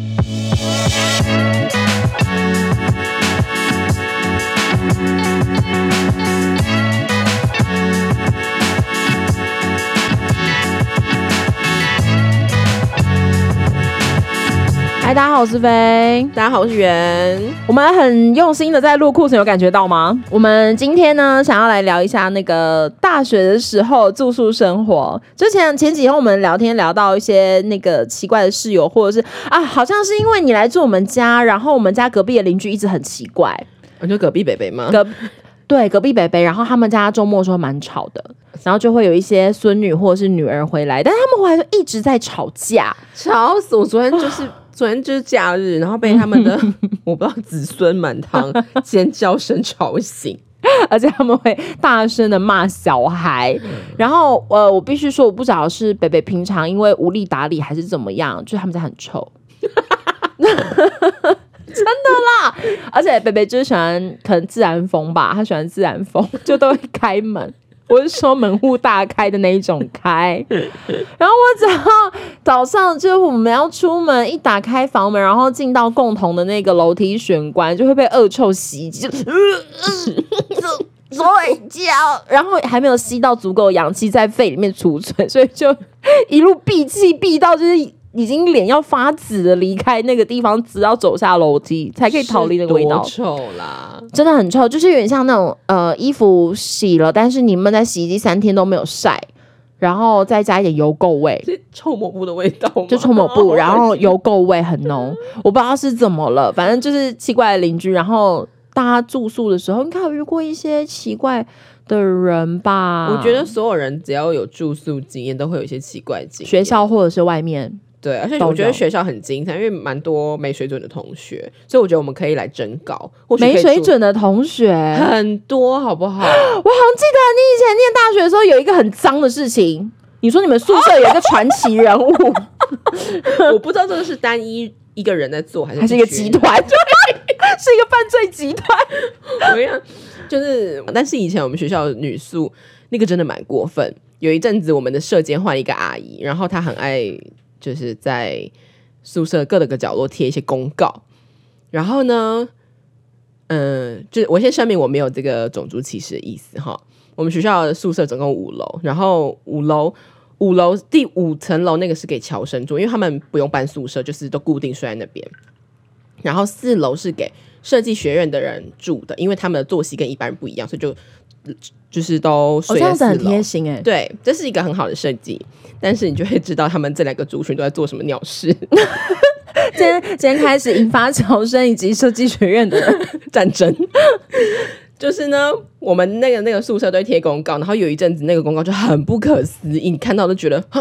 Thank you. 嗨，大家好，我是飞。大家好，我是圆。我们很用心的在录库存，有感觉到吗？我们今天呢，想要来聊一下那个大学的时候住宿生活。之前前几天我们聊天聊到一些那个奇怪的室友，或者是啊，好像是因为你来住我们家，然后我们家隔壁的邻居一直很奇怪。我就隔壁北北吗？隔对隔壁北北，然后他们家周末的时候蛮吵的，然后就会有一些孙女或者是女儿回来，但是他们回来就一直在吵架。吵死我！昨天就是昨天就是假日，然后被他们的 我不知道子孙满堂 尖叫声吵醒。而且他们会大声的骂小孩，然后呃，我必须说，我不知道是北北平常因为无力打理还是怎么样，就是他们家很臭，真的啦。而且北北就是喜欢可能自然风吧，他喜欢自然风，就都会开门。我是说门户大开的那一种开，然后我早上早上就是我们要出门，一打开房门，然后进到共同的那个楼梯玄关，就会被恶臭袭击，就睡觉，然后还没有吸到足够氧气在肺里面储存，所以就一路闭气闭到就是已经脸要发紫的离开那个地方，直到走下楼梯才可以逃离那个味道。臭啦！真的很臭，就是有点像那种呃衣服洗了，但是你们在洗衣机三天都没有晒，然后再加一点油垢味，是臭抹布的味道？就臭抹布，然后油垢味很浓，我不知道是怎么了，反正就是奇怪的邻居。然后大家住宿的时候，应该有遇过一些奇怪的人吧？我觉得所有人只要有住宿经验，都会有一些奇怪经验。学校或者是外面。对，而且我觉得有学校很精彩，因为蛮多没水准的同学，所以我觉得我们可以来征稿，没水住准的同学，很多，好不好？我好像记得你以前念大学的时候有一个很脏的事情，你说你们宿舍有一个传奇人物，我不知道这个是单一一个人在做，还是还是一个集群团，对，是一个犯罪集团。怎么样，就是，但是以前我们学校的女宿那个真的蛮过分。有一阵子，我们的舍监换了一个阿姨，然后她很爱就是在宿舍各个角落贴一些公告。然后呢，嗯，就我先声明我没有这个种族歧视的意思哈。我们学校的宿舍总共五楼，然后五楼五楼第五层楼那个是给侨生住，因为他们不用搬宿舍，就是都固定睡在那边。然后四楼是给设计学院的人住的，因为他们的作息跟一般人不一样，所以就就是都这样子很贴。心哎。对，这是一个很好的设计，但是你就会知道他们这两个族群都在做什么鸟事 今天今天开始引发潮生以及设计学院的，战争。就是呢，我们那个那个宿舍都会贴公告，然后有一阵子那个公告就很不可思议，你看到都觉得 哈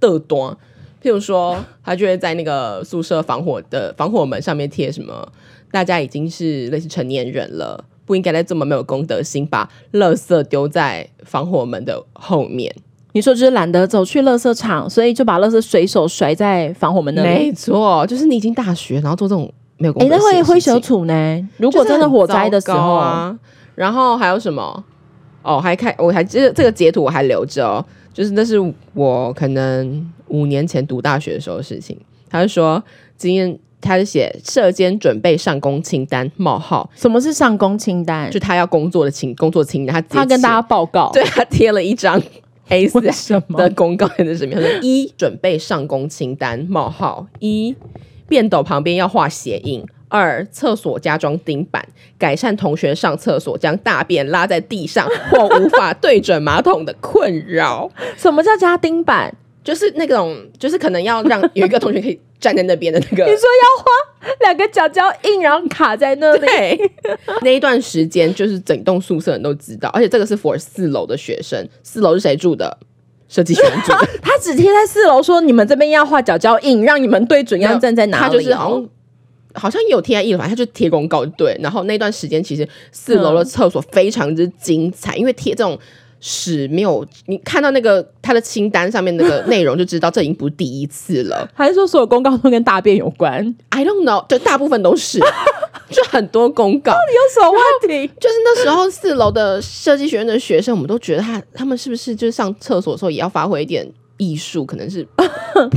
的多。譬如说，他就会在那个宿舍防火的防火门上面贴什么，大家已经是类似成年人了，不应该再这么没有公德心，把垃圾丢在防火门的后面。你说就是懒得走去垃圾场，所以就把垃圾随手甩在防火门那里。没错，就是你已经大学，然后做这种没有公哎、德那会灰熊心的事情土呢？如如果真的火灾的时候，啊，然后还有什么？哦，还看我还这这个截图我还留着哦，就是那是我可能五年前读大学的时候的事情。他就说今天他是写社监准备上工清单冒号，什么是上工清单？就他要工作的清工作清单，他直接他跟大家写报告，对他贴了一张 A 四什么的公告还是什么，他说一准备上工清单冒号一便斗旁边要画鞋印。二、厕所加装钉板，改善同学上厕所将大便拉在地上或无法对准马桶的困扰。什么叫加钉板？就是那种，就是可能要让有一个同学可以站在那边的那个你说要花两个脚脚印，然后卡在那里。对，那一段时间就是整栋宿舍人都知道，而且这个是 for 四楼的学生，四楼是谁住的？设计学院住的，他只贴在四楼说你们这边要画脚脚印，让你们对准要站在哪里、他就是好哦像。好像也有贴在一楼，他就贴公告对。然后那段时间其实四楼的厕所非常之精彩，因为贴这种屎没有你看到那个他的清单上面那个内容就知道这已经不是第一次了。还是说所有公告都跟大便有关？I don't know，就大部分都是，就很多公告。到底有什么问题？就是那时候四楼的设计学院的学生，我们都觉得他他们是不是就是上厕所的时候也要发挥一点艺术，可能是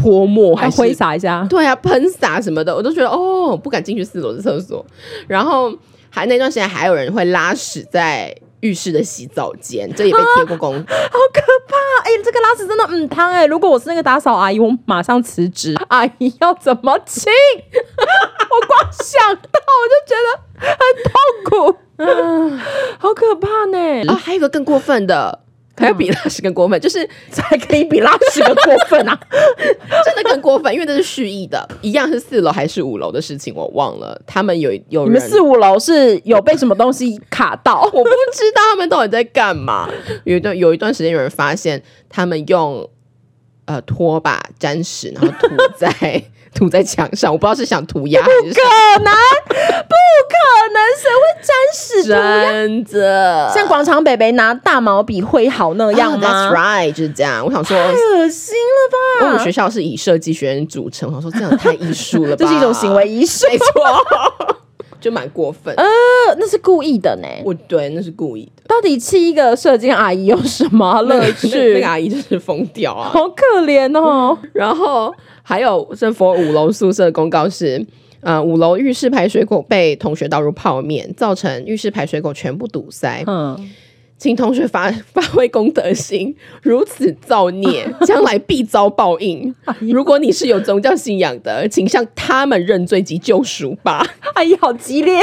泼墨还 还是挥洒一下，对啊，喷洒什么的，我都觉得哦，不敢进去四楼的厕所。然后还那段时间还有人会拉屎在浴室的洗澡间，这也被贴过公。好可怕！哎、这个拉屎真的嗯汤哎、如果我是那个打扫阿姨，我马上辞职。阿姨要怎么清？我光想到我就觉得很痛苦，好可怕呢！啊，还有一个更过分的，还有比拉屎更过分，就是 才可以比拉屎更过分啊！真的更过分，因为这是蓄意的，一样是四楼还是五楼的事情，我忘了。他们有有你们四五楼是有被什么东西卡到？我不知道他们到底在干嘛。有一段有一段时间，有人发现他们用呃拖把沾屎，然后涂在涂在墙上，我不知道是想涂鸦还是什么可能，不可能，谁会沾屎？真的像广场北北拿大毛笔挥毫那样啊吗？？That's right，就是这样。我想说，太恶心了吧！我们学校是以设计学院组成，我想说这样太艺术了吧？这是一种行为，艺术。没错，就蛮过分。呃，那是故意的呢。我对那是故意的，到底气一个射精阿姨有什么乐那趣？那个阿姨就是疯掉啊。好可怜哦！然后还有是佛五楼宿舍公告是，呃，五楼浴室排水口被同学倒入泡面，造成浴室排水口全部堵塞，嗯，请同学发发挥公德心，如此造孽，将来必遭报应。如果你是有宗教信仰的，请向他们认罪及救赎吧。阿姨好激烈，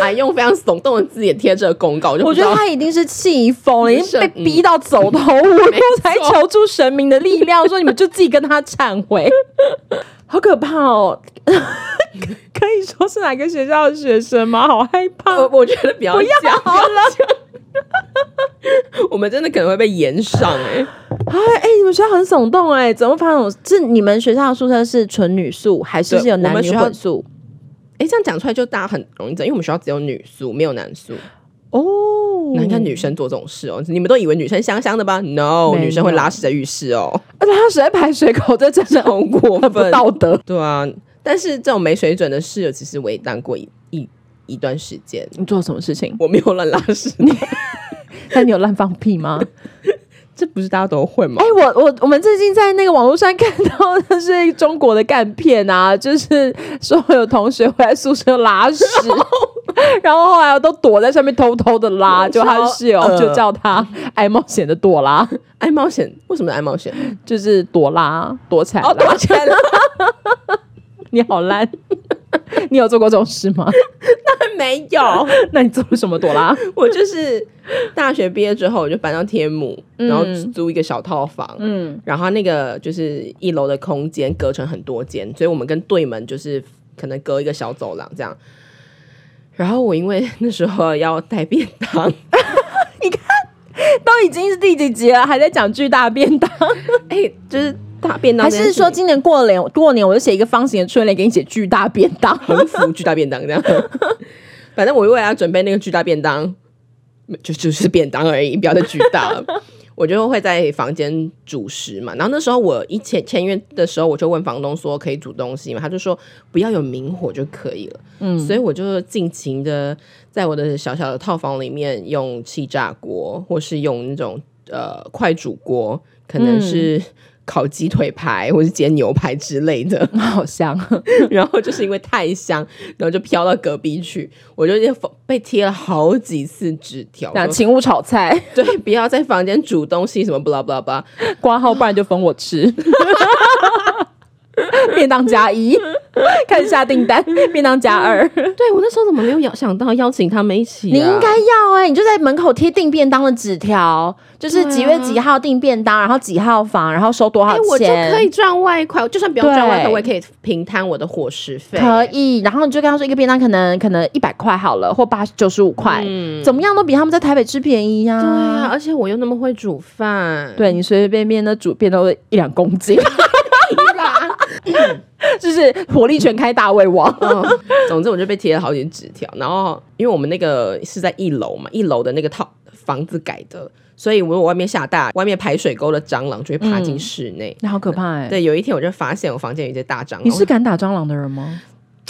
哎，用非常耸动的字眼贴这个公告，我觉得他一定是气疯了，已经是被逼到走投无路，才求助神明的力量，说你们就自己跟他忏悔，好可怕哦！可以说是哪个学校的学生吗？好害怕！我我觉得不要不要了，我们真的可能会被延上哎、哎哎，你们学校很耸动哎，怎么发生？是你们学校的宿舍是纯女宿，还是是有男女混宿？哎、这样讲出来就大家很容易整，因为我们学校只有女宿，没有男宿。哦，那你看女生做这种事哦，你们都以为女生香香的吧？No，女生会拉屎在浴室哦，而且他死在排水口，这真的很过分。道德。对啊，但是这种没水准的室友，其实我也当过一一一段时间，你做什么事情？我没有乱拉屎，但你有乱放屁吗？这不是大家都会吗哎、？我我我们最近在那个网络上看到的是中国的干片啊，就是说有同学回来宿舍拉屎，然后后来都躲在上面偷偷的拉，就他的室友就叫他 爱冒险的朵拉，爱冒险？为什么爱冒险？就是朵拉躲起来哦，拉。躲起来了，你好烂，你有做过这种事吗？那没有。那你做了什么朵拉？我就是大学毕业之后，我就搬到天母，然后租一个小套房，嗯，然后那个就是一楼的空间隔成很多间，所以我们跟对门就是可能隔一个小走廊这样。然后我因为那时候要带便当，你看都已经是第几集了，还在讲巨大便当，哎、就是大便当还是说今年过年过年我就写一个方形的春联给你写巨大便当？横幅巨大便当这样？反正我为了要准备那个巨大便当，就就是便当而已，不要再巨大了。我就会在房间煮食嘛，然后那时候我一签签约的时候，我就问房东说可以煮东西嘛？他就说不要有明火就可以了。嗯，所以我就尽情的在我的小小的套房里面用气炸锅，或是用那种呃快煮锅，可能是烤鸡腿排或是煎牛排之类的。好香，然后就是因为太香，然后就飘到隔壁去，我就被贴了好几次纸条，说那请勿炒菜，对，不要在房间煮东西，什么 blah blah blah。挂号，不然就分我吃。便当加一，开始下订单，便当加二。对我那时候怎么没有邀想到邀请他们一起、啊？你应该要哎、你就在门口贴订便当的纸条，就是几月几号订便当，然后几号房，然后收多少哎、钱，我就可以赚外快，就算不用赚外快，我也可以平摊我的伙食费。可以，然后你就跟他说一个便当可能可能一百块好了，或八九十五块，怎么样都比他们在台北吃便宜呀、对啊，而且我又那么会煮饭，对你随随便便的煮便都一两公斤，啦。就是火力全开大胃王。嗯，总之我就被贴了好几纸条，然后因为我们那个是在一楼嘛，一楼的那个套房子改的，所以我外面下大，外面排水沟的蟑螂就会爬进室内。那好可怕哎、对，有一天我就发现我房间有一只大蟑螂，你是敢打蟑螂的人吗？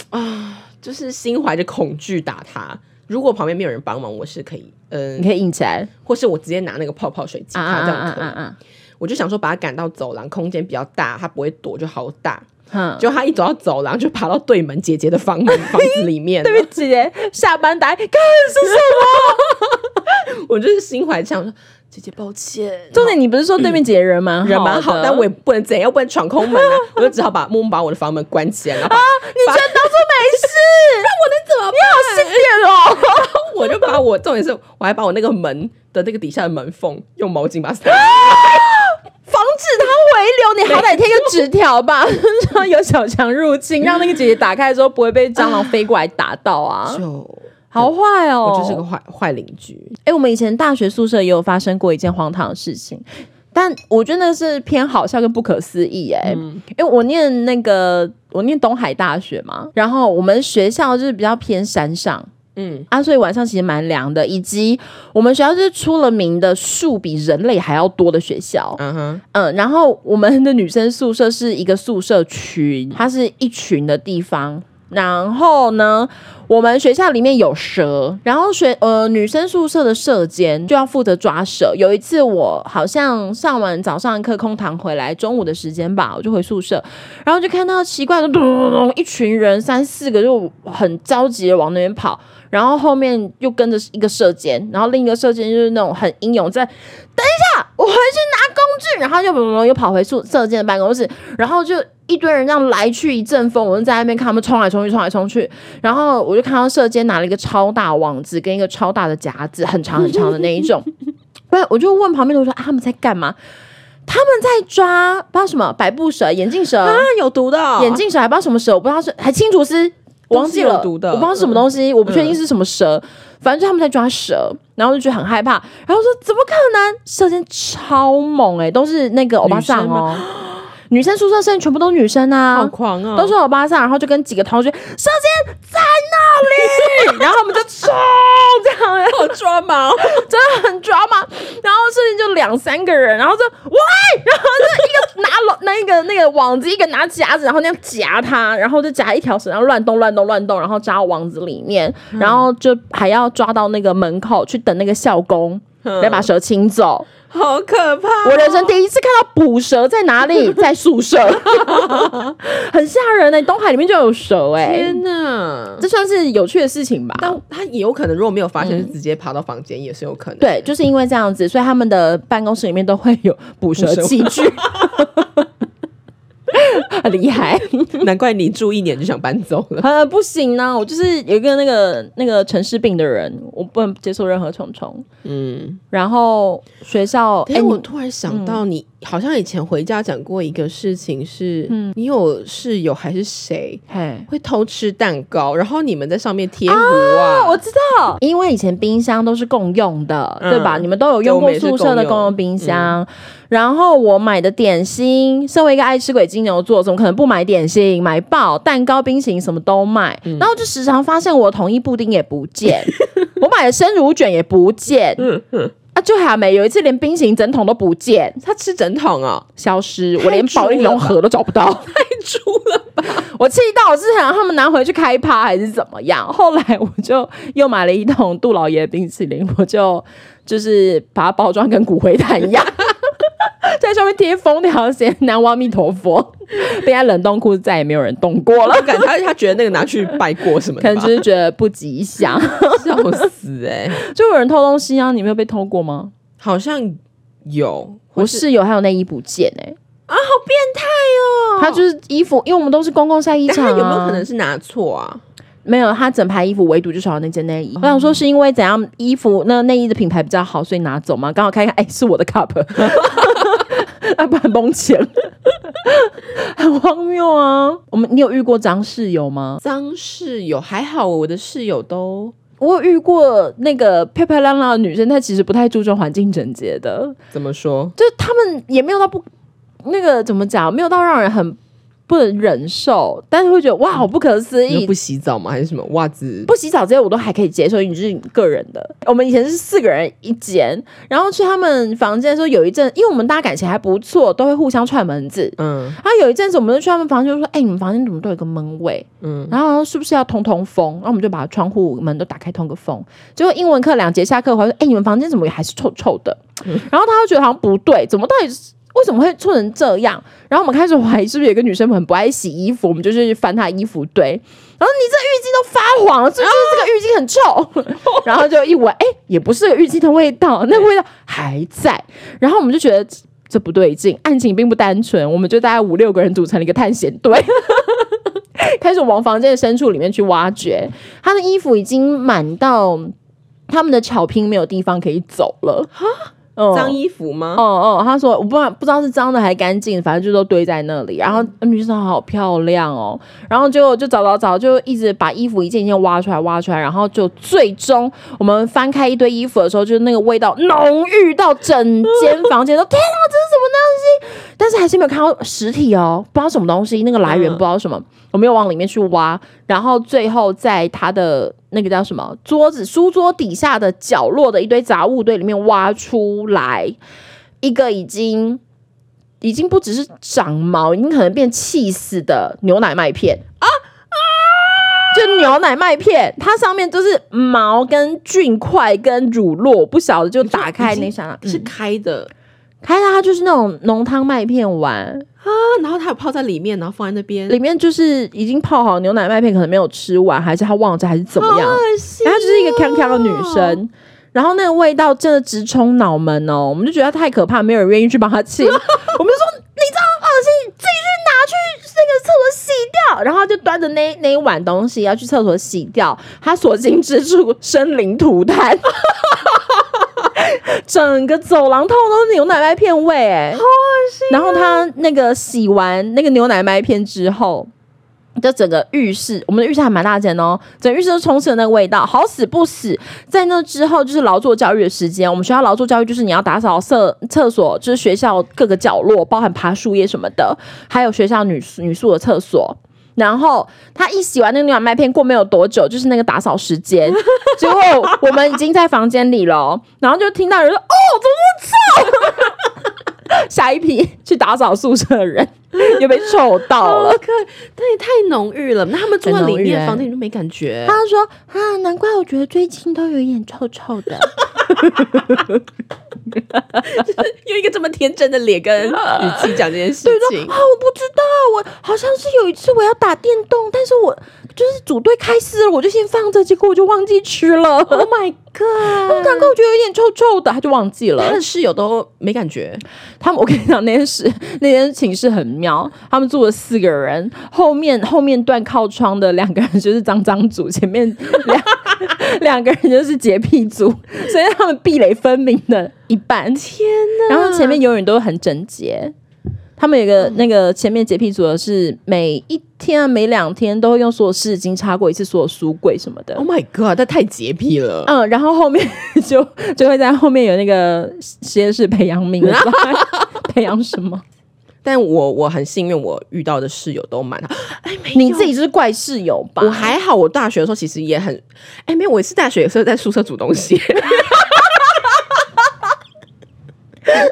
啊 就是心怀着恐惧打它。如果旁边没有人帮忙，我是可以，嗯、你可以硬起来或是我直接拿那个泡泡水挤啊他，这样可以。啊！我就想说把它赶到走廊，空间比较大，它不会躲就好打。哼，就他一走到走廊，就爬到对门姐姐的房门房子里面。对不起，姐姐下班打，干是什么？我就是心怀这样说，姐姐抱歉。重点你不是说对面姐姐人蛮人蛮好，但我也不能怎样，不能闯空门啊！我就只好把默默把我的房门关起来，了。啊你居然 当做没事，那我能怎么办？你好心点哦！我就把我重点是，我还把我那个门的那个底下的门缝用毛巾把它塞。防止它回流，你好歹贴个纸条吧，说有小强入侵，让那个姐姐打开的时候不会被蟑螂飞过来打到啊！就好坏哦，我就是个坏坏邻居。哎、我们以前大学宿舍也有发生过一件荒唐的事情，但我觉得那是偏好笑跟不可思议哎、因为我念那个我念东海大学嘛，然后我们学校就是比较偏山上。嗯，啊，所以晚上其实蛮凉的，以及我们学校就是出了名的树比人类还要多的学校。嗯哼，嗯，然后我们的女生宿舍是一个宿舍群，它是一群的地方。然后呢，我们学校里面有蛇，然后学呃女生宿舍的舍监就要负责抓蛇。有一次我好像上完早上课空堂回来，中午的时间吧，我就回宿舍，然后就看到奇怪的咚咚咚，一群人三四个就很着急的往那边跑，然后后面又跟着一个射箭，然后另一个射箭就是那种很英勇在，等一下，我回去拿工具，然后又又又跑回宿射箭的办公室，然后就一堆人这样来去一阵风，我就在那边看他们冲来冲去，冲来冲去，然后我就看到射箭拿了一个超大网子跟一个超大的夹子，很长很长的那一种，不是，我就问旁边的同学、啊、他们在干嘛？他们在抓不知道什么百步蛇、眼镜蛇、啊，有毒的。哦、眼镜蛇，还不知道什么蛇，我不知道是还清楚是，我忘记了，毒的。我不知道是什么东西，我不确定是什么蛇，反正就他们在抓蛇，然后就觉得很害怕，然后说怎么可能？射箭超猛哎、都是那个欧巴桑哦，女生宿舍生全部都是女生啊，好狂哦，都是欧巴桑，然后就跟几个同学射箭在那里，然后我们就冲这样，好抓毛，真的很抓嘛。然后射箭就两三个人，然后就喂，然后就一个拿了 那个那个网子，一个拿夹子，然后那样夹它，然后就夹一条绳，然后乱动乱动乱动，然后扎到网子里面，然后就还要抓到那个门口去等那个校工。来把蛇清走。好可怕！我人生第一次看到捕蛇在哪里？在宿舍，很吓人呢、东海里面就有蛇哎、天哪！这算是有趣的事情吧？但他也有可能，如果没有发现，就直接爬到房间，也是有可能。对，就是因为这样子，所以他们的办公室里面都会有捕蛇捕蛇器具，很厉害。难怪你住一年就想搬走了。呃，不行呢、我就是有一个那个那个城市病的人，我不能接受任何虫虫。嗯，然后学校，哎、哎，我突然想到，你好像以前回家讲过一个事情，是嗯你有室友还是谁嘿。会偷吃蛋糕，然后你们在上面贴糊啊，啊？我知道，因为以前冰箱都是共用的，嗯对吧？你们都有用过宿舍的共用冰箱。然后我买的点心，身为一个爱吃鬼金牛座，怎么可能不买点心？买爆蛋糕、冰淇淋什么都买。嗯然后就时常发现我的统一布丁也不见，我买的生乳卷也不见。啊，就还没有一次连冰淇淋整桶都不见，他吃整桶哦，消失，我连保利龙盒都找不到。太猪了吧？我气到我是想让他们拿回去开趴还是怎么样？后来我就又买了一桶杜老爷冰淇淋，我就就是把它包装跟骨灰坛一样，在上面贴封条写“南无阿弥陀佛”，被在冷冻库再也没有人动过了我，感他他觉得那个拿去拜过什么的，可能就是觉得不吉祥。笑死哎、就有人偷东西啊，你没有被偷过吗？好像有，我室友还有内衣不见哎、啊，好变态哦！他就是衣服，因为我们都是公共晒衣但场、有没有可能是拿错啊？没有，他整排衣服唯独就少了那件内衣。我想说是因为怎样衣服那内衣的品牌比较好，所以拿走嘛。刚好看一看，哎、是我的 cup，啊，不然崩钱，很荒谬啊。我们你有遇过脏室友吗？脏室友还好，我的室友都我有遇过那个漂漂亮亮的女生，她其实不太注重环境整洁的，怎么说？就是她们也没有到不那个怎么讲，没有到让人很不能忍受，但是会觉得哇，好不可思议你不。洗澡吗？还是什么袜子？不洗澡这些我都还可以接受，因为就是你个人的。我们以前是四个人一间，然后去他们房间的时候，有一阵，因为我们大家感情还不错，都会互相串门子。嗯然后有一阵子，我们就去他们房间，就说：“哎、你们房间怎么都有个闷味？嗯，然后是不是要通通风？”然后我们就把窗户门都打开通个风。结果英文课两节下课回来说：“哎、你们房间怎么还是臭臭的？”然后他就觉得好像不对，怎么到底是为什么会臭成这样？然后我们开始怀疑是不是有一个女生很不爱洗衣服，我们就去翻她衣服堆。然后你这浴巾都发黄了，是不是这个浴巾很臭？然后就一闻，哎、也不是浴巾的味道，那个味道还在。然后我们就觉得这不对劲，案情并不单纯，我们就大概五六个人组成了一个探险队。开始往房间的深处里面去挖掘，他的衣服已经满到他们的巧拼没有地方可以走了。嗯脏衣服吗？哦哦，他说我不知道不知道是脏的还是干净，反正就都堆在那里。然后女生好漂亮哦，然后就就找找找，就一直把衣服一件一件挖出来挖出来，然后就最终我们翻开一堆衣服的时候，就是那个味道浓郁到整间房间 都天啊，这是什么东西？但是还是没有看到实体哦，不知道什么东西，那个来源嗯不知道什么，我没有往里面去挖。然后最后在他的那个叫什么桌子书桌底下的角落的一堆杂物堆里面挖出来一个已经已经不只是长毛，已经可能变气死的牛奶麦片啊啊！就牛奶麦片，它上面就是毛跟菌块跟乳酪，我不晓得就打开那刹那是嗯开的开它就是那种浓汤麦片碗，啊，然后它有泡在里面，然后放在那边，里面就是已经泡好牛奶麦片，可能没有吃完，还是他忘记，还是怎么样？恶心然后她就是一个康康的女生，然后那个味道真的直冲脑门哦，我们就觉得她太可怕，没有人愿意去帮她清。我们就说你这样恶心，自己去拿去那个厕所洗掉，然后就端着那那一碗东西要去厕所洗掉，她所经之处生灵涂炭。整个走廊通通都是牛奶麦片味、哎，好恶心、然后他那个洗完那个牛奶麦片之后，就整个浴室，我们的浴室还蛮大间哦，整个浴室都充斥了那个味道，好死不死，在那之后就是劳作教育的时间。我们学校劳作教育就是你要打扫厕厕所，就是学校各个角落，包含爬树叶什么的，还有学校女女宿的厕所。然后他一洗完那个牛奶麦片，过没有多久，就是那个打扫时间。结果我们已经在房间里了，然后就听到有人说：“哦，怎么这么臭？” 下一批去打扫宿舍的人 又被臭到了。好可，但也太浓郁了。那他们住在里面房间，你就没感觉？他说啊，难怪我觉得最近都有一点臭臭的。用一个这么天真的脸跟语气讲这件事情啊，，我不知道，我好像是有一次我要打电动，但是我就是组队开撕了，我就先放着，结果我就忘记吃了。Oh my god！难怪我觉得有点臭臭的，他就忘记了他。的室友都没感觉，他们，我跟你讲，那件事那间寝室很妙，他们住了四个人，后面后面断靠窗的两个人就是脏脏组，前面两 两个人就是洁癖组，所以他们壁垒分明的一半。天哪！然后前面永远都很整洁。他们有个那个前面洁癖组的是每一天啊每两天都会用所有湿纸巾擦过一次所有书柜什么的 Oh。my god！他太洁癖了。嗯，然后后面 就就会在后面有那个实验室培养皿，培养什么？但我我很幸运，我遇到的室友都蛮好。哎，没有你自己就是怪室友吧？我还好，我大学的时候其实也很，哎，没有，我是大学也是在宿舍煮东西。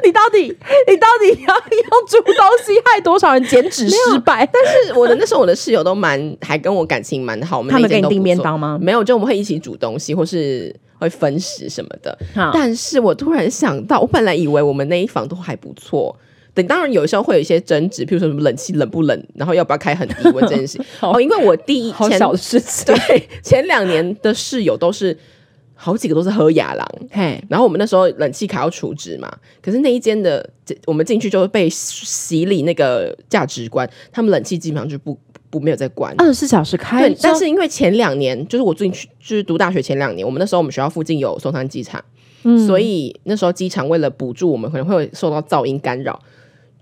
你到底你到底要用煮东西害多少人减脂失败？但是我的那时候我的室友都蛮，还跟我感情蛮好。我们他们给你订便当吗没有，就我们会一起煮东西，或是会分食什么的。但是我突然想到，我本来以为我们那一房都还不错。等当然有时候会有一些争执，譬如说什么冷气冷不冷，然后要不要开很低 温这件事。好哦，因为我第一前事情。对前两年的室友都是好几个都是喝雅郎，嘿，然后我们那时候冷气卡要储值嘛，可是那一间的这我们进去就会被洗礼那个价值观，他们冷气基本上就不不没有在关。二十四小时开对，，但是因为前两年就是我进去就是读大学前两年，我们那时候我们学校附近有松山机场，嗯所以那时候机场为了补助我们可能会受到噪音干扰，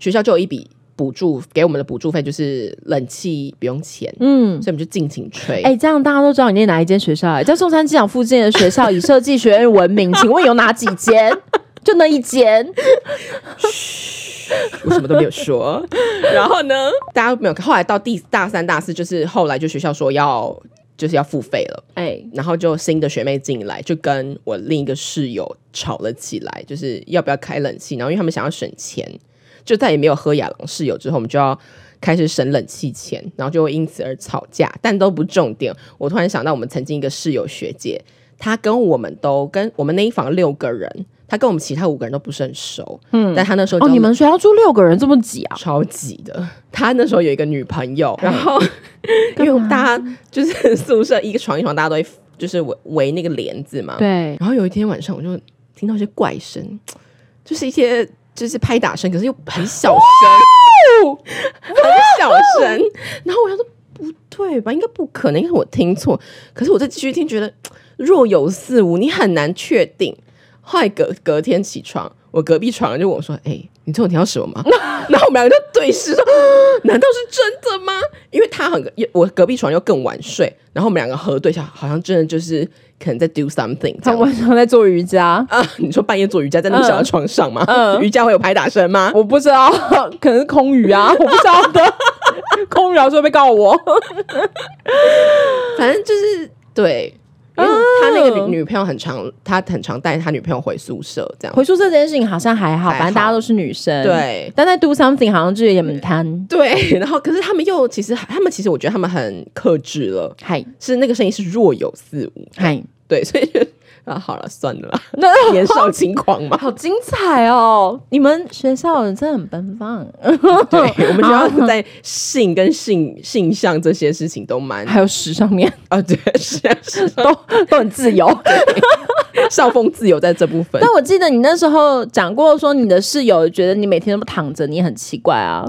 学校就有一笔补助给我们的补助费，就是冷气不用钱，嗯。所以我们就尽情吹。哎、这样大家都知道你念哪一间学校、哎，在松山机场附近的学校以设计学院闻名，请问有哪几间？就那一间。我什么都没有说。然后呢，大家没有看。后来到第大三、大四，就是后来就学校说要就是要付费了，哎，然后就新的学妹进来，就跟我另一个室友吵了起来，就是要不要开冷气。然后因为他们想要省钱，就再也没有喝亚郎室友之后，我们就要开始省冷气钱，然后就会因此而吵架，但都不重点。我突然想到，我们曾经一个室友学姐，她跟我们都跟我们那一房六个人，她跟我们其他五个人都不是很熟，嗯，但她那时候哦，就你们学校住六个人这么挤啊？超挤的。他那时候有一个女朋友，然后 因为大家就是宿舍一个床一床，大家都会就是围围那个帘子嘛。。对，然后有一天晚上，我就听到一些怪声，就是一些就是拍打声，可是又很小声，很小声。然后我想说不对吧，应该不可能，因为我听错。可是我再继续听，觉得若有似无，你很难确定。后来隔隔天起床，我隔壁床就问我说：“哎、你最后听到什么吗？” 然后我们两个就对视说：“难道是真的吗？”因为他很 我隔壁床又更晚睡，然后我们两个核对一下，好像真的就是可能在 do something 他晚上在做瑜伽，啊。你说半夜做瑜伽在那么小的床上吗？嗯瑜伽会有拍打声吗？我不知道，可能是空余啊，我不知道的。空余老师会不会告我？反正就是对。因为他那个女女朋友很常，他很常带他女朋友回宿舍这样。回宿舍这件事情好像还好，还好反正大家都是女生。，对但在 do something 好像就有点很贪。对，然后可是他们又其实他们其实我觉得他们很克制了，嗨是那个声音是若有似无。嗨，对，所以就啊好了算了啦，那年少轻狂嘛。好精彩哦！你们学校人真的很奔放，对，我们学校 在性跟性性向这些事情都蛮还有屎上面啊，对，是啊是啊都都很自由。校风自由在这部分但。我记得你那时候讲过，说你的室友觉得你每天都躺着，你很奇怪啊。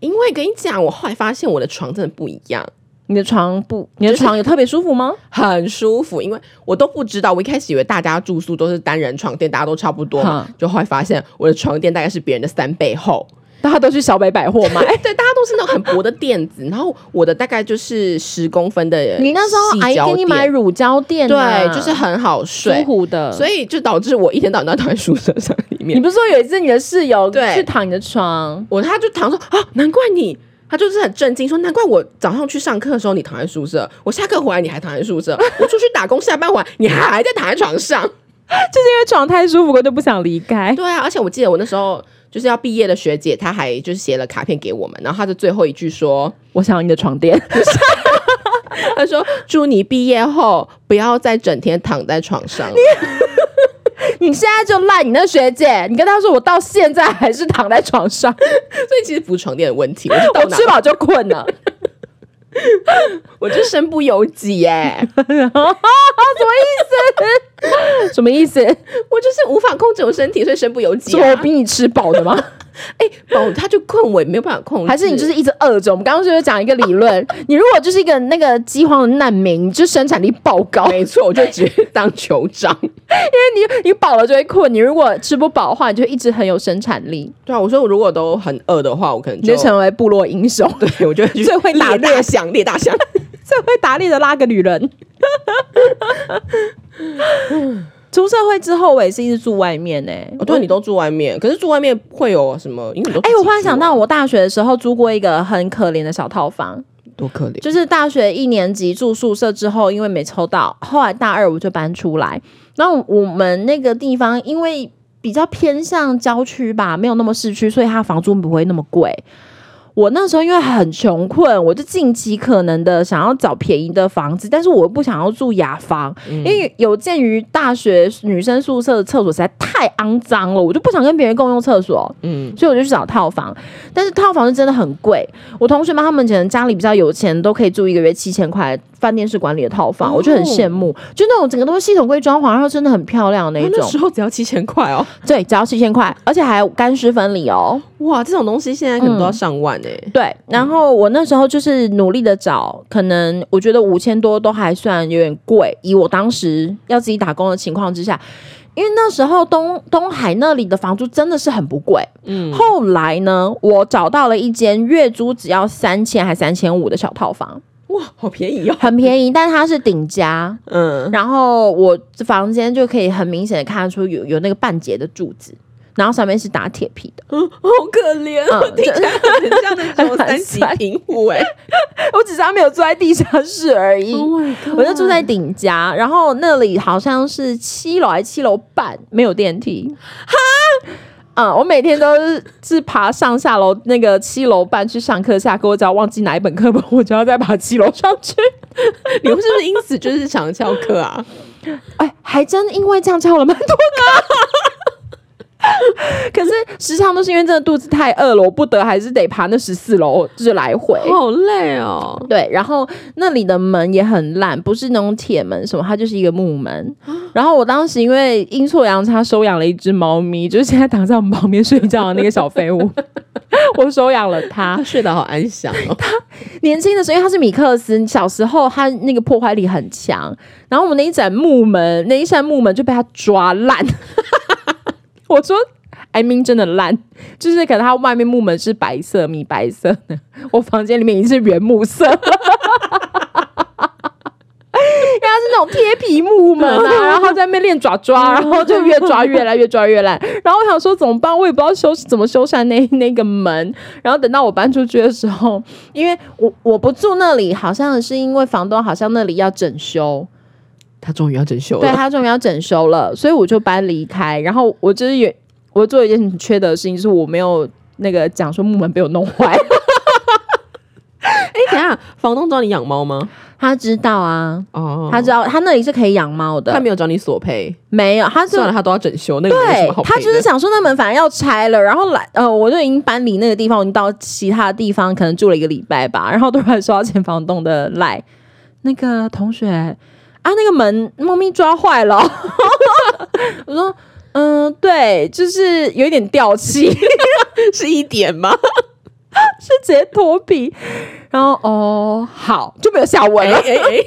因为跟你讲，我后来发现我的床真的不一样。你的床不，你的床有特别舒服吗？很舒服，因为我都不知道，我一开始以为大家住宿都是单人床垫，大家都差不多嘛，就后来发现我的床垫大概是别人的三倍厚。大家都去小北百货买。对，大家都是那种很薄的垫子，然后我的大概就是十公分的。你那时候阿姨给你买乳胶垫啊，对，就是很好舒睡，服的。所以就导致我一天到晚都躺在宿舍上里面。你不是说有一次你的室友对去躺你的床？我他就躺说啊，难怪你。他就是很震惊，说难怪我早上去上课的时候你躺在宿舍，我下课回来你还躺在宿舍，我出去打工下班回来你还在躺在床上。就是因为床太舒服，我就不想离开。对啊，而且我记得我那时候就是要毕业的学姐，她还就是写了卡片给我们，然后她的最后一句说，我想要你的床垫，她说祝你毕业后不要再整天躺在床上了。你现在就赖你那学姐，你跟她说我到现在还是躺在床上，所以其实不是床垫的问题，我就到哪我吃饱就困了。我就身不由己耶，什么意思？我就是无法控制我身体，所以身不由己、啊我。比你吃饱的吗？哎，饱他就困我也没有办法控制，还是你就是一直饿着？我们刚刚就是讲一个理论，你如果就是一个那个饥荒的难民，你就生产力爆高，没错，我就直接当酋长。因为你你饱了就会困，你如果吃不饱的话，你就一直很有生产力，对啊，我说我如果都很饿的话，我可能你就成为部落英雄，对我就去最会打猎大象，猎大象。最会打猎的拉个女人。出社会之后，我也是一直住外面呢、哦，对，你都住外面，可是住外面会有什么？因为你都哎、我忽然想到，我我大学的时候租过一个很可怜的小套房，多可怜。就是大学一年级住宿舍之后，因为没抽到，后来大二我就搬出来。然后我们那个地方因为比较偏向郊区吧，没有那么市区，所以它房租不会那么贵。我那时候因为很穷困，我就尽其可能的想要找便宜的房子，但是我又不想要住雅房，因为有鉴于大学女生宿舍的厕所实在太肮脏了，我就不想跟别人共用厕所。嗯，所以我就去找套房，但是套房是真的很贵。我同学们他们可能家里比较有钱，都可以住一个月七千块饭店式管理的套房，哦我就很羡慕。就那种整个都是系统柜装潢，然后真的很漂亮的那种那时。候只要七千块哦，对，只要七千块，而且还有干湿分离哦。哇，这种东西现在可能都要上万哎。对，然后我那时候就是努力的找，可能我觉得五千多都还算有点贵，以我当时要自己打工的情况之下。因为那时候东东海那里的房租真的是很不贵，嗯，后来呢，我找到了一间月租只要三千还三千五的小套房，哇，好便宜哦。很便宜，但它是顶家。嗯，然后我这房间就可以很明显的看得出有有那个半截的柱子，然后上面是打铁皮的。好可怜，嗯听起来很像那种三级贫户哎。我只是他没有住在地下室而已。我就住在顶家，然后那里好像是七楼还是七楼半，没有电梯。哈，嗯，我每天都是是爬上下楼那个七楼半去上课，下课我只要忘记哪一本课本，我就要再爬七楼上去。你们是不是因此就是常翘课啊？哎，还真因为这样翘了蛮多课。可是时常都是因为真的肚子太饿了，我不得还是得爬那十四楼，就是来回。好累哦。对，然后那里的门也很烂，不是那种铁门什么，它就是一个木门。然后我当时因为阴错阳差收养了一只猫咪，就是现在躺在我们旁边睡觉的那个小废物，我收养了它他。睡得好安详哦。年轻的时候，因为它是米克斯，小时候它那个破坏力很强，然后我们那一盏木门，那一扇木门就被它抓烂。我说。I mean 真的烂，就是可能它外面木门是白色米白色的，我房间里面已经是原木色了。因为它是那种贴皮木门啊，然后在那边练爪抓，然后就越抓越烂，越抓越烂。然后我想说怎么办，我也不知道修怎么修缮那那个门。然后等到我搬出去的时候，因为我我不住那里，好像是因为房东好像那里要整修，他终于要整修了对了。他终于要整修了，所以我就搬离开。然后我就是有我做一件很缺德的事情，就是我没有那个讲说木门被我弄坏。哎，等下，房东找你养猫吗？他知道啊，哦，他知道他那里是可以养猫的他，没有找你索赔，没有，他是算了，他都要整修，那个没什对。他就是想说那门反正要拆了，然后来呃，我就已经搬离那个地方，我已经到其他地方，可能住了一个礼拜吧，然后突然收到前房东的赖，那个同学啊，那个门猫咪抓坏了，我说嗯、对，就是有一点掉漆，是一点吗？是直接脱皮，然后哦好就没有下文了。哎哎哎，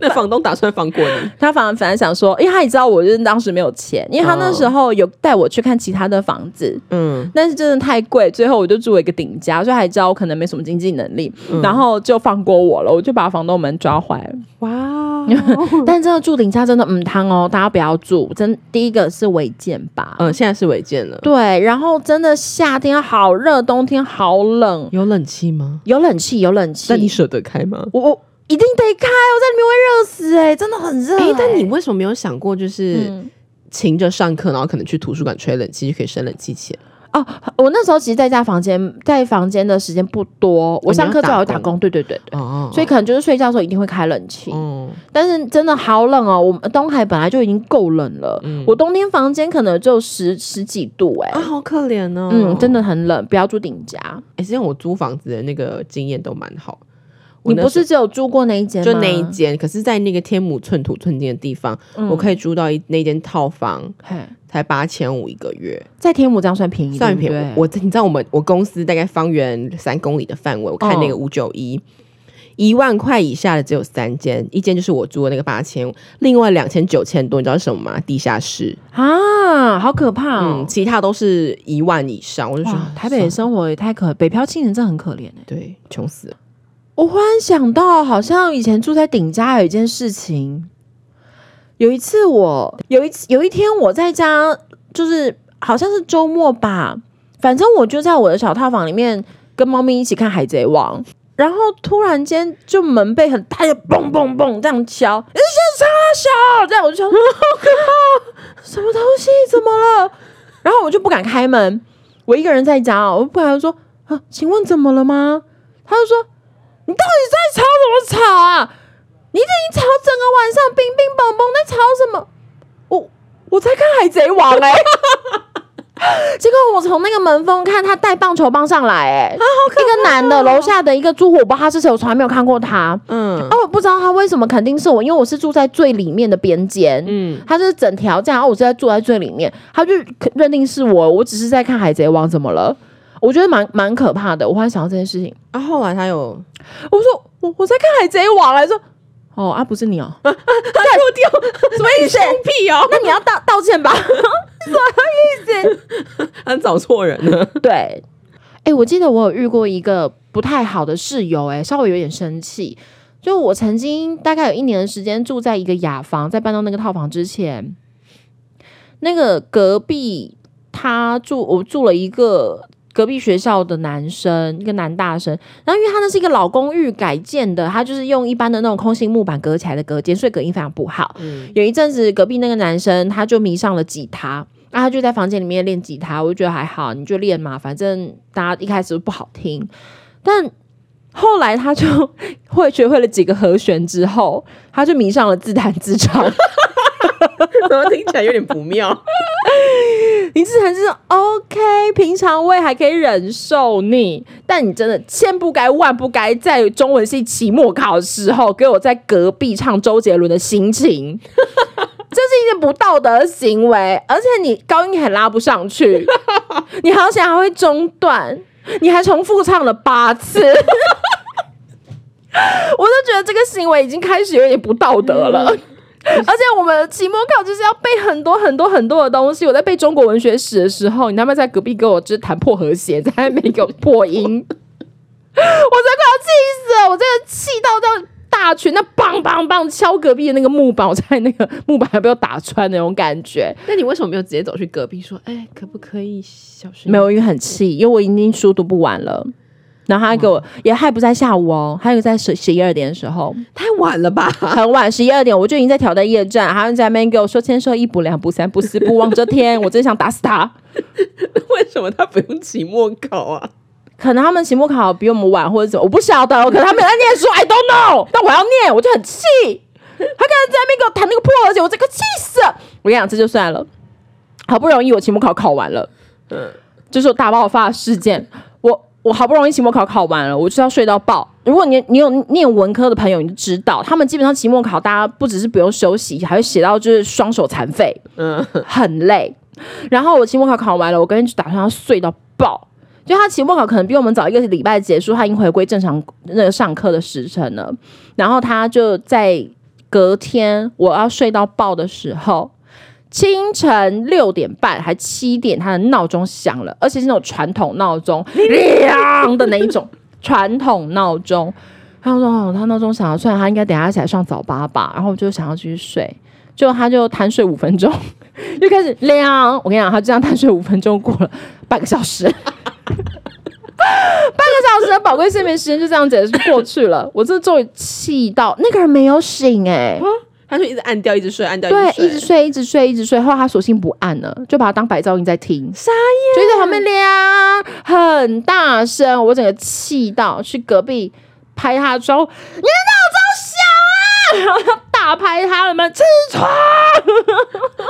那房东打算放过你？他反而反而想说，因为他也知道我就是当时没有钱，因为他那时候有带我去看其他的房子，嗯，但是真的太贵，最后我就住了一个顶家，所以还知道我可能没什么经济能力，然后就放过我了，我就把房东门抓坏了。哇，但真的住顶家真的嗯汤哦，大家不要住，真第一个是违建吧。嗯，现在是违建了。对，然后真的夏天好热，冬天好冷，有冷气吗？有冷气有冷气，那你舍得开吗？我我一定得开，我在里面会热死哎、真的很热、哎、哎但你为什么没有想过，就是嗯勤着上课，然后可能去图书馆吹冷气，就可以省冷气钱？哦，我那时候其实在家房间，在房间的时间不多，我上课最好打工，对对对对，哦，所以可能就是睡觉的时候一定会开冷气。哦，但是真的好冷哦，我们东海本来就已经够冷了，我冬天房间可能只有十十几度哎、啊，好可怜哦。嗯，真的很冷，不要住顶家。哎、实际上我租房子的那个经验都蛮好。我你不是只有住过那一间吗？就那一间，可是，在那个天母寸土寸金的地方，我可以租到一那间套房，才八千五一个月，在天母这样算便宜，算便宜。我你知道我们我公司大概方圆三公里的范围，我看那个五九一。一万块以下的只有三间，一间就是我租的那个八千五，另外两千九千多，你知道是什么吗？地下室，啊，好可怕嗯，哦！其他都是一万以上，我就觉得，台北的生活也太可，北漂青年真的很可怜哎。对穷死了。我忽然想到，好像以前住在顶家有一件事情。有一次我有一次有一天我在家，就是好像是周末吧，反正我就在我的小套房里面跟猫咪一起看《海贼王》，然后突然间就门被很大的嘣嘣嘣这样敲，你先插小，这样我就想说好可怕，什么东西怎么了？然后我就不敢开门，我一个人在家哦，我不敢说啊，请问怎么了吗？他就说。你到底在吵什么吵啊？你已经吵整个晚上，冰冰蹦蹦在吵什么？我我在看《海贼王、欸》哎，结果我从那个门缝看他带棒球棒上来、欸，哎、一个男的，楼下的一个住户，我不知道他是谁，我从来没有看过他。嗯啊，我不知道他为什么，肯定是我，因为我是住在最里面的边间，嗯，他是整条这样，然后我是在住在最里面，他就认定是我，我只是在看《海贼王》，怎么了？我觉得蛮蛮可怕的，我忽然想到这件事情。啊，后来他有我说我我在看海贼王来说，哦啊不是你哦，他脱掉，什么意思？屁哦，那你要道道歉吧？什么意思？他找错人了。对，哎、我记得我有遇过一个不太好的室友、哎，稍微有点生气。就我曾经大概有一年的时间住在一个雅房，在搬到那个套房之前，那个隔壁他住我住了一个隔壁学校的男生，一个男大生。然后因为他那是一个老公寓改建的，他就是用一般的那种空心木板隔起来的隔间，所以隔音非常不好。嗯，有一阵子隔壁那个男生他就迷上了吉他。啊，他就在房间里面练吉他，我就觉得还好，你就练嘛，反正大家一开始都不好听，但后来他就会学会了几个和弦之后，他就迷上了自弹自唱。怎么听起来有点不妙？你自弹自唱 OK，平常我也还可以忍受你，但你真的千不该万不该在中文系期末考的时候给我在隔壁唱周杰伦的心情。这是一件不道德行为，而且你高音还拉不上去，你好像还会中断，你还重复唱了八次，我都觉得这个行为已经开始有点不道德了。而且我们期末考就是要背很多很多很多的东西。我在背中国文学史的时候，你他妈在隔壁给我就是弹破和弦，在那边给我破音，我真快要气死了！我真的气到这样。大拳，那棒棒棒敲隔壁的那个木板，我在那个木板还被我打穿那种感觉。那你为什么没有直接走去隔壁说，哎，可不可以小声？没有，因为很气，因为我已经书读不完了。然后他给我也还不在下午哦，还有在十十一二点的时候，太晚了吧？很晚，十一二点我就已经在挑灯夜战，还在那边给我说签收一补两补三补四补望着天，我真想打死他。为什么他不用期末考啊？可能他们期末考比我们晚，或者怎么，我不晓得。可能他们在念书，I don't know。但我要念，我就很气。他刚才在那边给我弹那个破和弦，我这个气死了。我跟你讲，这就算了。好不容易我期末考考完了，嗯，就是我大爆发事件。我我好不容易期末考考完了，我就要睡到爆。如果你你有念文科的朋友，你就知道，他们基本上期末考，大家不只是不用休息，还会写到就是双手残废，嗯，很累。然后我期末考考完了，我跟就打算要睡到爆。就他期末考可能比我们早一个礼拜结束，他已经回归正常那个上课的时辰了。然后他就在隔天我要睡到爆的时候，清晨六点半还七点，他的闹钟响了，而且是那种传统闹钟，亮的那一种传统闹钟。他说：“哦，他闹钟响了，算他应该等下起来上早八吧。”然后我就想要继续睡，就他就贪睡五分钟，又开始亮。我跟你讲，他这样贪睡五分钟，过了半个小时。半个小时的宝贵睡眠时间就这样子过去了，我真的终于气到那个人没有醒哎，他就一直按掉，一直睡，按掉，对，一直睡，一直睡，一直睡。后来他索性不按了，就把它当白噪音在听，傻眼，就在旁边亮，很大声，我整个气到去隔壁拍他的候，你的闹钟响啊，然后大拍他的门，起床。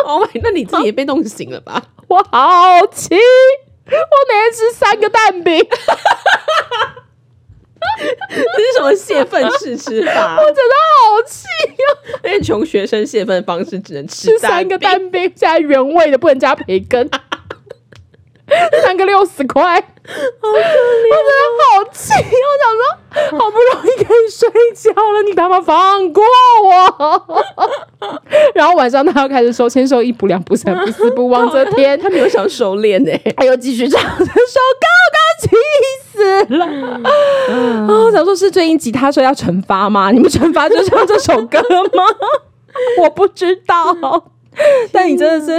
Oh my，那你自己也被弄醒了吧？我好气。我每天吃三个蛋饼，这是什么泄愤式吃法？我真的好气呀！那些穷学生泄愤方式只能吃三个蛋饼，加原味的，不能加培根。三个六十块，好可怜！我真的好气，我想说，好不容易可以睡觉了，你他妈放过我！然后晚上他要开始收签收一补两补三补四补王泽天，他没有想收敛呢，他又继续唱这首歌，我气死了！啊，想说是最近吉他说要惩罚吗？你们惩罚就唱这首歌吗？我不知道。但你真的是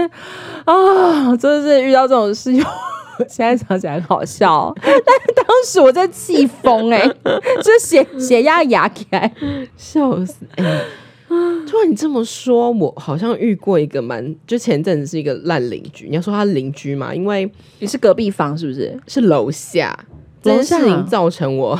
啊，真的是遇到这种事情，现在想起来很好笑。但是当时我在气疯哎，就血血压压起来，笑死哎！突然你这么说，我好像遇过一个蛮，就前阵子是一个烂邻居。你要说他邻居嘛，因为你是隔壁房是不是？是楼下，这件事情造成我。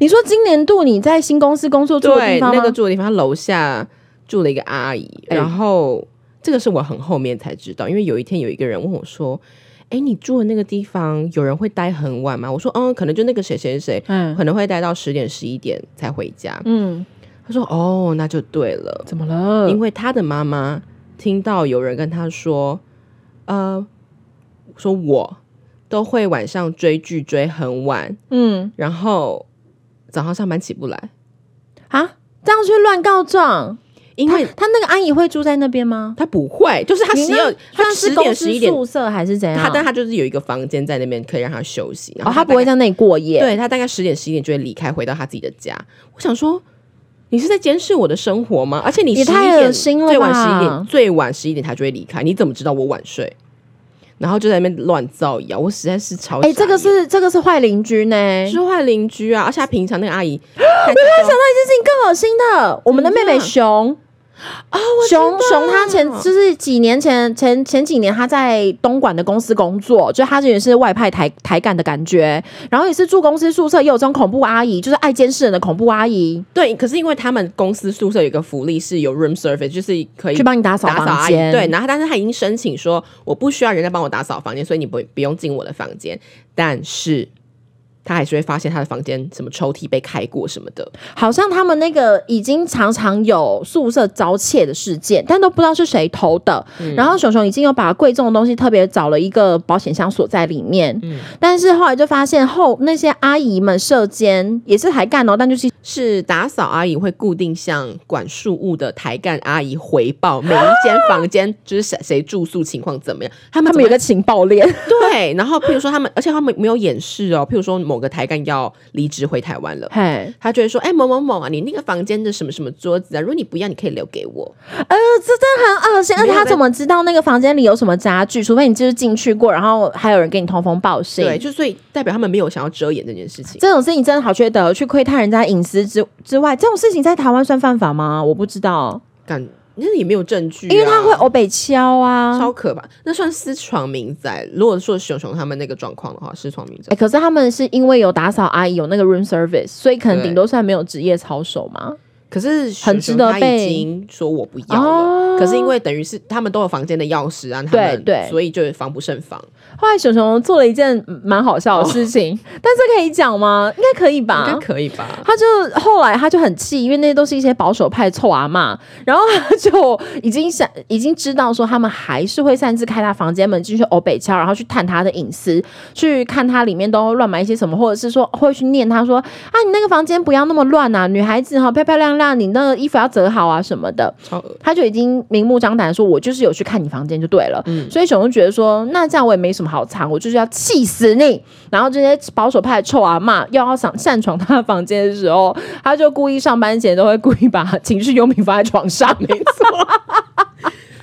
你说今年度你在新公司工作住的地方那个住的地方，楼下住了一个阿姨，然后。这个是我很后面才知道，因为有一天有一个人问我说：“哎，你住的那个地方有人会待很晚吗？”我说：“嗯，可能就那个谁谁谁，嗯，可能会待到十点十一点才回家。”嗯，他说：“哦，那就对了。怎么了？因为他的妈妈听到有人跟他说，呃，说我都会晚上追剧追很晚，嗯，然后早上上班起不来啊，这样去乱告状。”因为他那个阿姨会住在那边吗？他不会，就是他十二，他十点十一点宿舍还是怎样？他但他就是有一个房间在那边可以让他休息，然后他不会在那里过夜。对他大概十点十一点就会离开，回到他自己的家。我想说，你是在监视我的生活吗？而且你十一点最晚十一点最晚十一点他就会离开，你怎么知道我晚睡？然后就在那边乱造谣，我实在是超哎、这个是这个是坏邻居呢。是坏邻居啊，而且他平常那个阿姨，我我想到一件事情更恶心的，我们的妹妹熊。啊，我熊熊，他前就是几年前前前几年，他在东莞的公司工作，就她也是外派台台干的感觉，然后也是住公司宿舍，也有这种恐怖阿姨，就是爱监视人的恐怖阿姨，对，可是因为他们公司宿舍有一个福利是有 room service，就是可以去帮你打扫打扫房间。阿姨对，然后但是他已经申请说我不需要人家帮我打扫房间，所以你不不用进我的房间，但是他还是会发现他的房间什么抽屉被开过什么的。好像他们那个已经常常有宿舍遭窃的事件，但都不知道是谁偷的。然后熊熊已经有把贵重的东西特别找了一个保险箱锁在里面，但是后来就发现后那些阿姨们射监也是抬干哦，但就是是打扫阿姨会固定向管束物的抬干阿姨回报每一间房间就是谁谁住宿情况怎么样，他们他们有个情报链，对，然后譬如说他们，而且他们没有掩饰哦，譬如说某个台干要离职回台湾了。嘿，他就会说：“哎、某某某啊，你那个房间的什么什么桌子啊，如果你不要，你可以留给我。呃，这真的很恶心，而且他怎么知道那个房间里有什么家具？除非你就是进去过，然后还有人给你通风报信。对，就所以代表他们没有想要遮掩这件事情。这种事情真的好缺德，去窥探人家隐私之之外，这种事情在台湾算犯法吗？我不知道，感那也没有证据、啊，因为他会欧北敲啊。超可怕，那算私闯民宅。如果说熊熊他们那个状况的话，私闯民宅哎、。可是他们是因为有打扫阿姨有那个 room service，所以可能对顶多算没有职业操守嘛。可是很值得熊熊他被已经说我不要了，哦可是因为等于是他们都有房间的钥匙啊，他们对对所以就防不胜防。后来熊熊做了一件嗯蛮好笑的事情，但是可以讲吗？应该可以吧？哦应该可以吧？他就后来他就很气，因为那些都是一些保守派臭阿嬷，然后他就已经想 已经知道说他们还是会擅自开他房间门进去欧北敲，然后去探他的隐私，去看他里面都乱买一些什么，或者是说会去念他说啊你那个房间不要那么乱啊，女孩子哈漂漂亮亮，你那个衣服要折好啊什么的，他就已经明目张胆地说，我就是有去看你房间就对了。嗯所以熊熊觉得说，那这样我也没什么好藏，我就是要气死你。然后这些保守派的臭阿嬷要要想擅闯他的房间的时候，他就故意上班前都会故意把情绪用品放在床上，没错，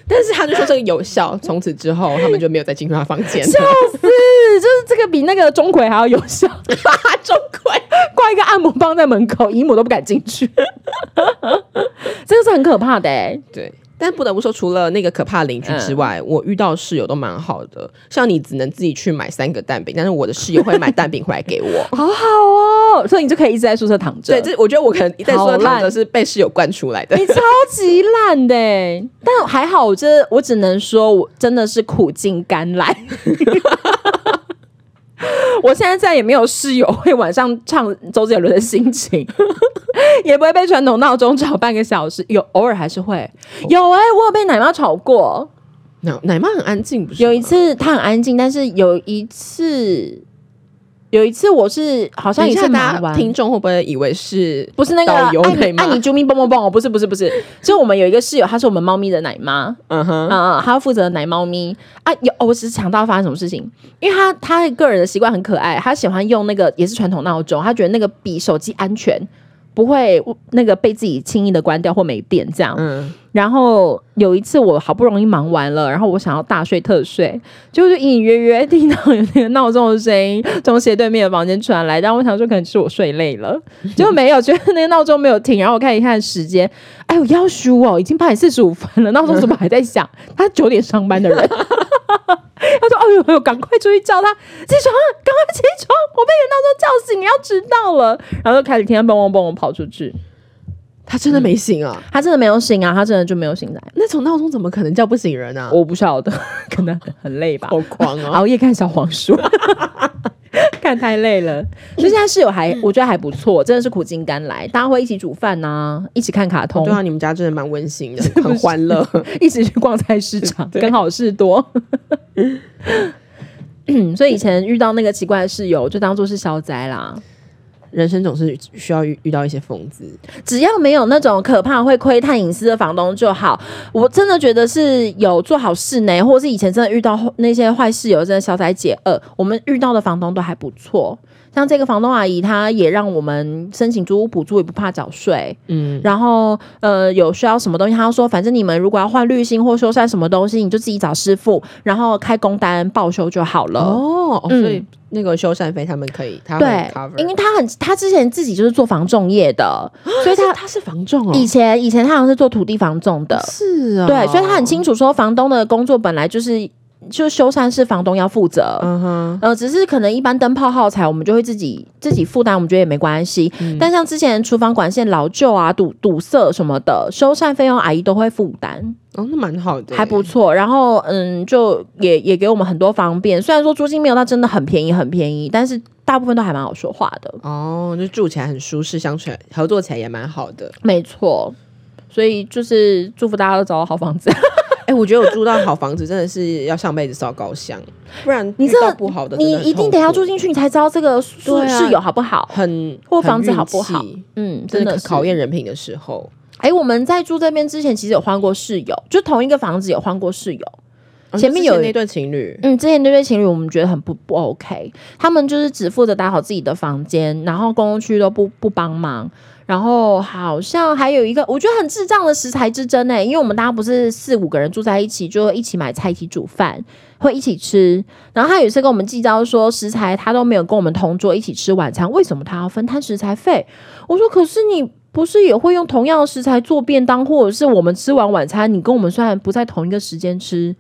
但是他就说这个有效，从此之后他们就没有再进入他房间了。笑死！就是这个比那个钟馗还要有效，钟馗，挂一个按摩棒在门口，姨母都不敢进去，这个是很可怕的哎、对。但不得不说，除了那个可怕的邻居之外，我遇到室友都蛮好的。像你只能自己去买三个蛋饼，但是我的室友会买蛋饼回来给我。好好哦，所以你就可以一直在宿舍躺着。对，这我觉得我可能在说好烂躺着是被室友惯出来的。你超级烂的欸，但还好，我这我只能说，我真的是苦尽甘来。我现在再也没有室友会晚上唱周杰伦的心情，也不会被传统闹钟吵半个小时。有偶尔还是会有哎、我有被奶妈吵过。奶奶妈很安静，不是？有一次她很安静，但是有一次，有一次我是好像也是大家听众会不会以为是不是那个导游爱你爱你啾咪蹦蹦蹦哦，不是不是不是，就我们有一个室友，她是我们猫咪的奶妈，嗯哼，啊、她要负责奶猫咪。啊。有，哦我只是想到发生什么事情，因为她她个人的习惯很可爱，她喜欢用那个也是传统闹钟，她觉得那个比手机安全，不会那个被自己轻易的关掉或没电这样。嗯，然后有一次我好不容易忙完了，然后我想要大睡特睡，结果就隐隐约约听到有那个闹钟的声音从斜对面的房间传来，但我想说可能是我睡累了，结果没有，觉得那个闹钟没有停，然后我看一看时间，哎呦要输哦，已经八点四十五分了，闹钟怎么还在响？他九点上班的人。他说：“哎呦哎呦，赶快出去叫他起床，赶快起床！我被人闹钟叫醒，你要迟到了。”然后就开始听他蹦蹦蹦蹦跑出去。他真的没醒啊？他真的没有醒啊，他真的就没有醒来。那种闹钟怎么可能叫不醒人啊？我不晓得，可能很累吧。好狂啊！熬夜看小黄书，看太累了。所以现在室友还我觉得还不错，真的是苦尽甘来。大家会一起煮饭呐、一起看卡通，对啊，你们家真的蛮温馨的，很欢乐。一起去逛菜市场，跟好事多。嗯，所以以前遇到那个奇怪的室友，就当做是消灾啦。人生总是需要遇遇到一些疯子，只要没有那种可怕会窥探隐私的房东就好。我真的觉得是有做好事呢，或是以前真的遇到那些坏室友，真的消灾解厄。我们遇到的房东都还不错，像这个房东阿姨，她也让我们申请租屋补助，也不怕缴税。嗯，然后呃，有需要什么东西，她说反正你们如果要换滤芯或修缮什么东西，你就自己找师傅，然后开工单报修就好了。哦，所以那个修缮费他们可以，他会对因为他很，他之前自己就是做房仲业的，所以他他是房仲哦，以前以前他好像是做土地房仲的，是啊，对，所以他很清楚说房东的工作本来就是就修缮是房东要负责，嗯哼，呃，只是可能一般灯泡耗材我们就会自己自己负担，我们觉得也没关系。嗯但像之前厨房管线老旧啊、堵堵塞什么的，修缮费用阿姨都会负担，哦，那蛮好的，还不错。然后嗯，就也也给我们很多方便。虽然说租金没有到真的很便宜很便宜，但是大部分都还蛮好说话的。哦，就住起来很舒适，相处合作起来也蛮好的。没错，所以就是祝福大家都找到好房子。哎、我觉得我住到好房子真的是要上辈子烧高香，不然你这不好的你一定得要住进去，你才知道这个室对啊室友好不好。很或房子好不好嗯，真的是考验人品的时候。哎、我们在住这边之前，其实有换过室友，就同一个房子有换过室友。哦前面有之那对情侣，嗯，之前那对情侣我们觉得很不不 OK，他们就是只负责打好自己的房间，然后公共区都不不帮忙。然后好像还有一个我觉得很智障的食材之争呢、因为我们大家不是四五个人住在一起，就一起买菜、一起煮饭，会一起吃。然后他有一次跟我们计较说食材他都没有跟我们同桌一起吃晚餐，为什么他要分摊食材费？我说可是你。不是也会用同样的食材做便当，或者是我们吃完晚餐，你跟我们虽然不在同一个时间吃，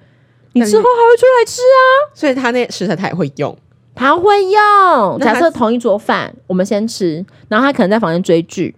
你之后还会出来吃啊？所以他那食材他也会用。他会用。假设同一桌饭，我们先吃，然后他可能在房间追剧，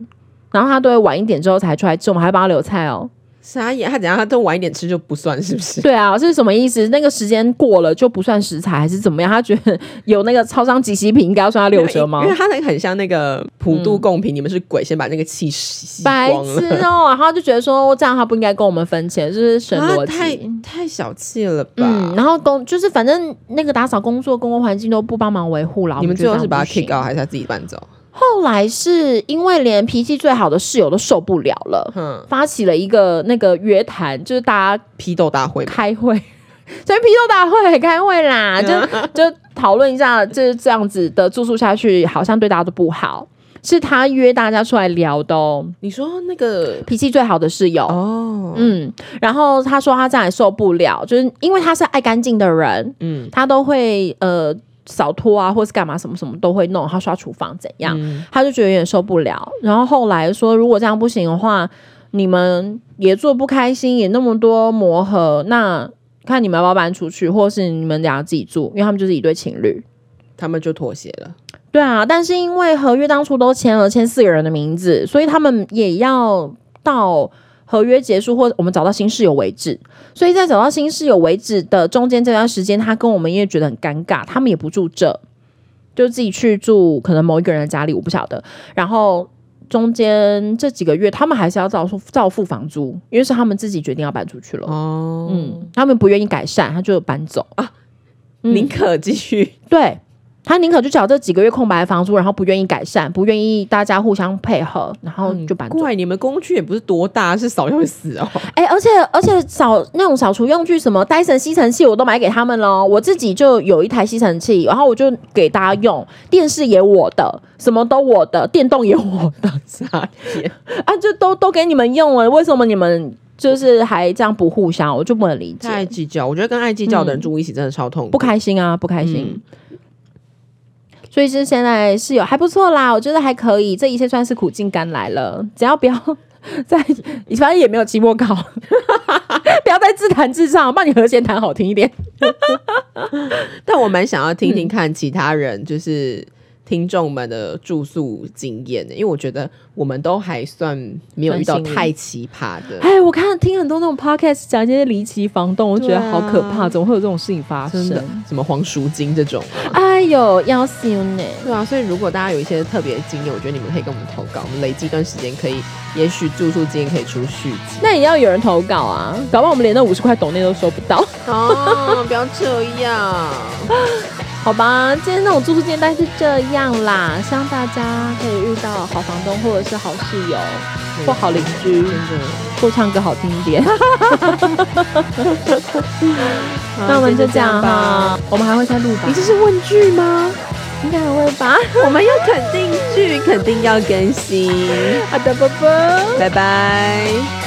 然后他都会晚一点之后才出来吃，我们还帮他留菜哦。傻眼，他等下他都晚一点吃就不算，是不是？对啊，这是什么意思？那个时间过了就不算食材，还是怎么样？他觉得有那个超商即吸品应该要算他六折吗因？为他那个很像那个普渡贡品，你们是鬼，先把那个气吸吸白。痴哦、然后就觉得说这样他不应该跟我们分钱，就是省啊逻太辑。太小气了吧？嗯，然后公就是反正那个打扫工作、公共环境都不帮忙维护了。你们最后是把他 kick out 还是他自己搬走？后来是因为连脾气最好的室友都受不了了，哼，发起了一个那个约谈，就是大家批斗大会吧。开会，所以批斗大会开会啦，就就讨论一下，就是这样子的住宿下去，好像对大家都不好。是他约大家出来聊的哦，你说那个脾气最好的室友，哦，嗯，然后他说他这样也受不了，就是因为他是爱干净的人，嗯。他都会呃扫拖啊，或是干嘛什么什么都会弄，他刷厨房怎样，嗯他就觉得有点受不了。然后后来说，如果这样不行的话，你们也做不开心，也那么多磨合，那看你们要不要搬出去，或是你们俩自己住，因为他们就是一对情侣。他们就妥协了。对啊，但是因为合约当初都签了，签四个人的名字，所以他们也要到合约结束或我们找到新室友为止。所以在找到新室友为止的中间这段时间，他跟我们也觉得很尴尬，他们也不住这，就自己去住可能某一个人的家里，我不晓得。然后中间这几个月，他们还是要照付照付房租，因为是他们自己决定要搬出去了。哦，嗯，他们不愿意改善，他就搬走啊。嗯宁可继续。对他宁可就缴这几个月空白的房租，然后不愿意改善，不愿意大家互相配合，然后就搬走。怪你们工具也不是多大，是扫就会死哦。哎、而且而且扫那种扫除用具，什么戴森吸尘器我都买给他们喽。我自己就有一台吸尘器，然后我就给大家用，电视也我的，什么都我的，电动也我的 傻眼，啊，就都都给你们用了，为什么你们就是还这样不互相？我就不能理解，太计较。我觉得跟爱计较的人住一起真的超痛苦。不开心啊，不开心。嗯所以是现在室友还不错啦，我觉得还可以，这一切算是苦尽甘来了。只要不要在，反正也没有期末考，不要再自弹自唱，帮你和弦弹好听一点。但我蛮想要听听看其他人，就是听众们的住宿经验的，因为我觉得我们都还算没有遇到太奇葩的。哎，我看听很多那种 podcast 讲一些离奇房东，我就觉得好可怕，怎么会有这种事情发生什么黄赎金这种啊，哎呦，要死呢！对啊，所以如果大家有一些特别的经验，我觉得你们可以跟我们投稿，我们累积一段时间，可以，也许住宿经验可以出续集。那也要有人投稿啊，搞不好我们连那五十块抖内都收不到。哦，不要这样。好吧，今天那种住宿建议大概是这样啦，希望大家可以遇到好房东或者是好室友或好邻居，真的。或唱歌好听一点。那我们就这样哈，我们还会再录吧你。这是问句吗？应该还会吧。我们有肯定句，肯定要更新。好的，啵啵。拜拜。